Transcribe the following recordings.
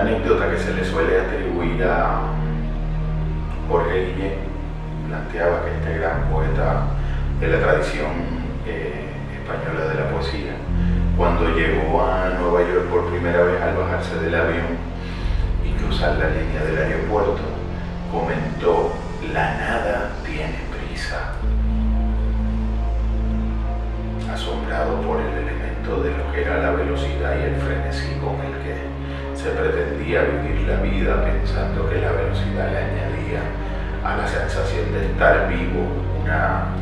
anécdota que se le suele atribuir a Jorge Guillén planteaba que este gran poeta de la tradición eh, española de la poesía, cuando llegó a Nueva York por primera vez al bajarse del avión y cruzar la línea del aeropuerto, comentó, la nada tiene prisa. Asombrado por el elemento de lo que era la velocidad y el frenesí con el que se pretendía vivir la vida pensando que la velocidad le añadía a la sensación de estar vivo una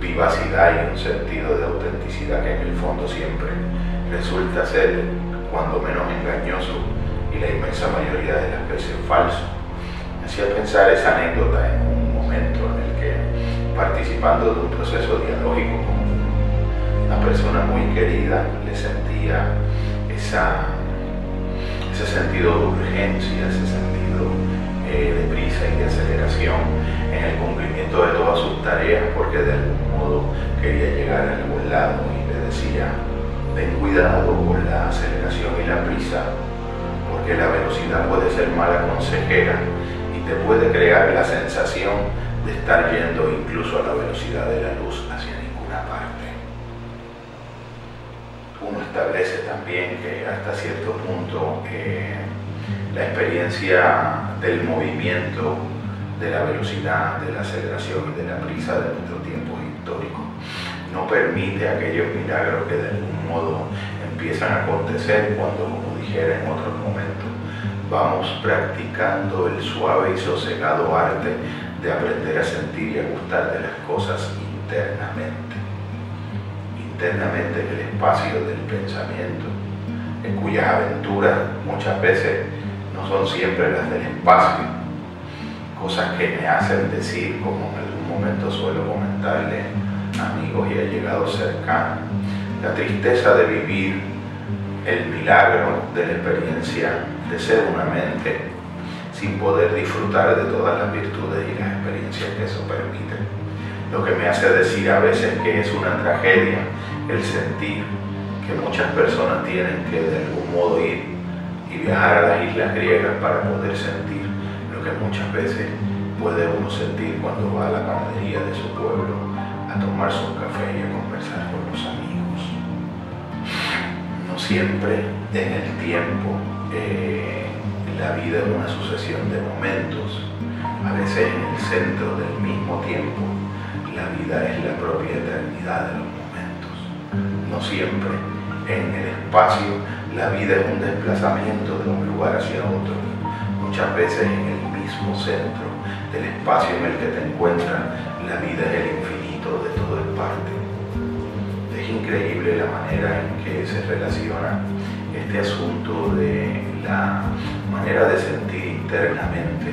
vivacidad y un sentido de autenticidad que en el fondo siempre resulta ser cuando menos engañoso y la inmensa mayoría de las veces falso. Me hacía pensar esa anécdota en un momento en el que participando de un proceso dialógico con una persona muy querida le sentía esa, ese sentido de urgencia, ese sentido eh, de prisa y de aceleración en el cumplimiento de todas sus tareas porque de algún modo quería llegar a algún lado y le decía, ten cuidado con la aceleración y la prisa porque la velocidad puede ser mala consejera y te puede crear la sensación de estar yendo incluso a la velocidad de la luz hacia ninguna parte. Establece también que hasta cierto punto eh, la experiencia del movimiento, de la velocidad, de la aceleración y de la prisa de nuestro tiempo histórico. No permite aquellos milagros que de algún modo empiezan a acontecer cuando, como dijera en otros momentos, vamos practicando el suave y sosegado arte de aprender a sentir y a gustar de las cosas internamente. Internamente en el espacio del pensamiento, en cuyas aventuras muchas veces no son siempre las del espacio, cosas que me hacen decir, como en algún momento suelo comentarle amigos y allegados cercanos, la tristeza de vivir el milagro de la experiencia de ser una mente sin poder disfrutar de todas las virtudes y las experiencias que eso permite. Lo que me hace decir a veces que es una tragedia el sentir que muchas personas tienen que de algún modo ir y viajar a las islas griegas para poder sentir lo que muchas veces puede uno sentir cuando va a la panadería de su pueblo a tomarse un café y a conversar con los amigos. No siempre en el tiempo eh, la vida es una sucesión de momentos, a veces en el centro del mismo tiempo la vida es la propia eternidad de los momentos. No siempre en el espacio la vida es un desplazamiento de un lugar hacia otro, muchas veces en el mismo centro del espacio en el que te encuentras, la vida es el infinito de todo el parte. Es increíble la manera en que se relaciona este asunto de la manera de sentir internamente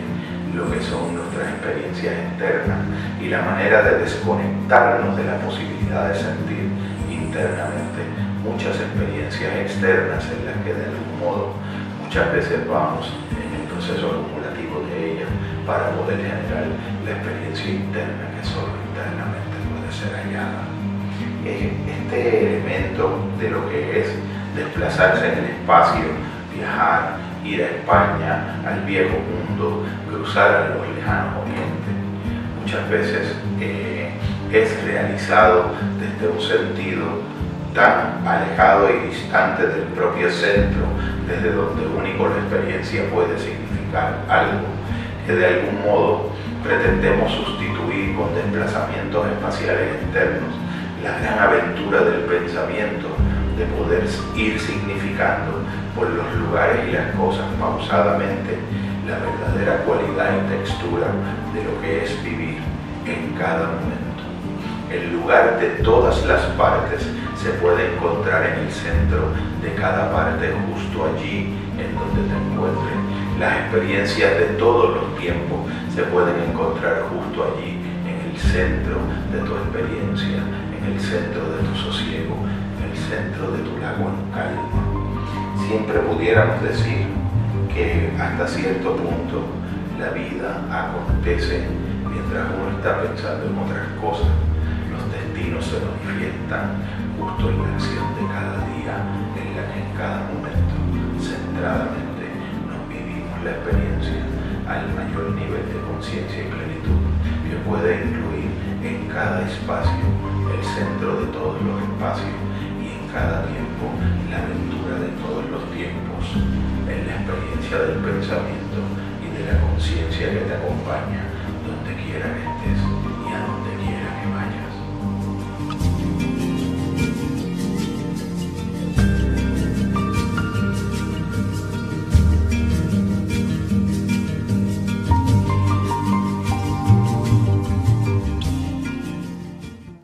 lo que son nuestras experiencias externas y la manera de desconectarnos de la posibilidad de sentir internamente muchas experiencias externas en las que de algún modo muchas veces vamos en el proceso acumulativo de ellas para poder generar la experiencia interna que solo internamente puede ser hallada. Este elemento de lo que es desplazarse en el espacio, viajar, ir a España, al viejo mundo, cruzar a los lejanos orientes, muchas veces eh, es realizado desde un sentido tan alejado y distante del propio centro, desde donde único la experiencia puede significar algo, que de algún modo pretendemos sustituir con desplazamientos espaciales externos. La gran aventura del pensamiento de poder ir significando por los lugares y las cosas pausadamente la verdadera cualidad y textura de lo que es vivir en cada momento. El lugar de todas las partes se puede encontrar en el centro de cada parte, justo allí en donde te encuentres. Las experiencias de todos los tiempos se pueden encontrar justo allí, en el centro de tu experiencia, en el centro de tu sosiego, en el centro de tu lago en calma. Siempre pudiéramos decir que hasta cierto punto la vida acontece mientras uno está pensando en otras cosas. Los destinos se manifiestan justo en la acción de cada día en la que en cada momento centradamente nos vivimos. la experiencia al mayor nivel de conciencia y plenitud que puede incluir en cada espacio el centro de todos los espacios cada tiempo la aventura de todos los tiempos, en la experiencia del pensamiento y de la conciencia que te acompaña donde quiera que estés.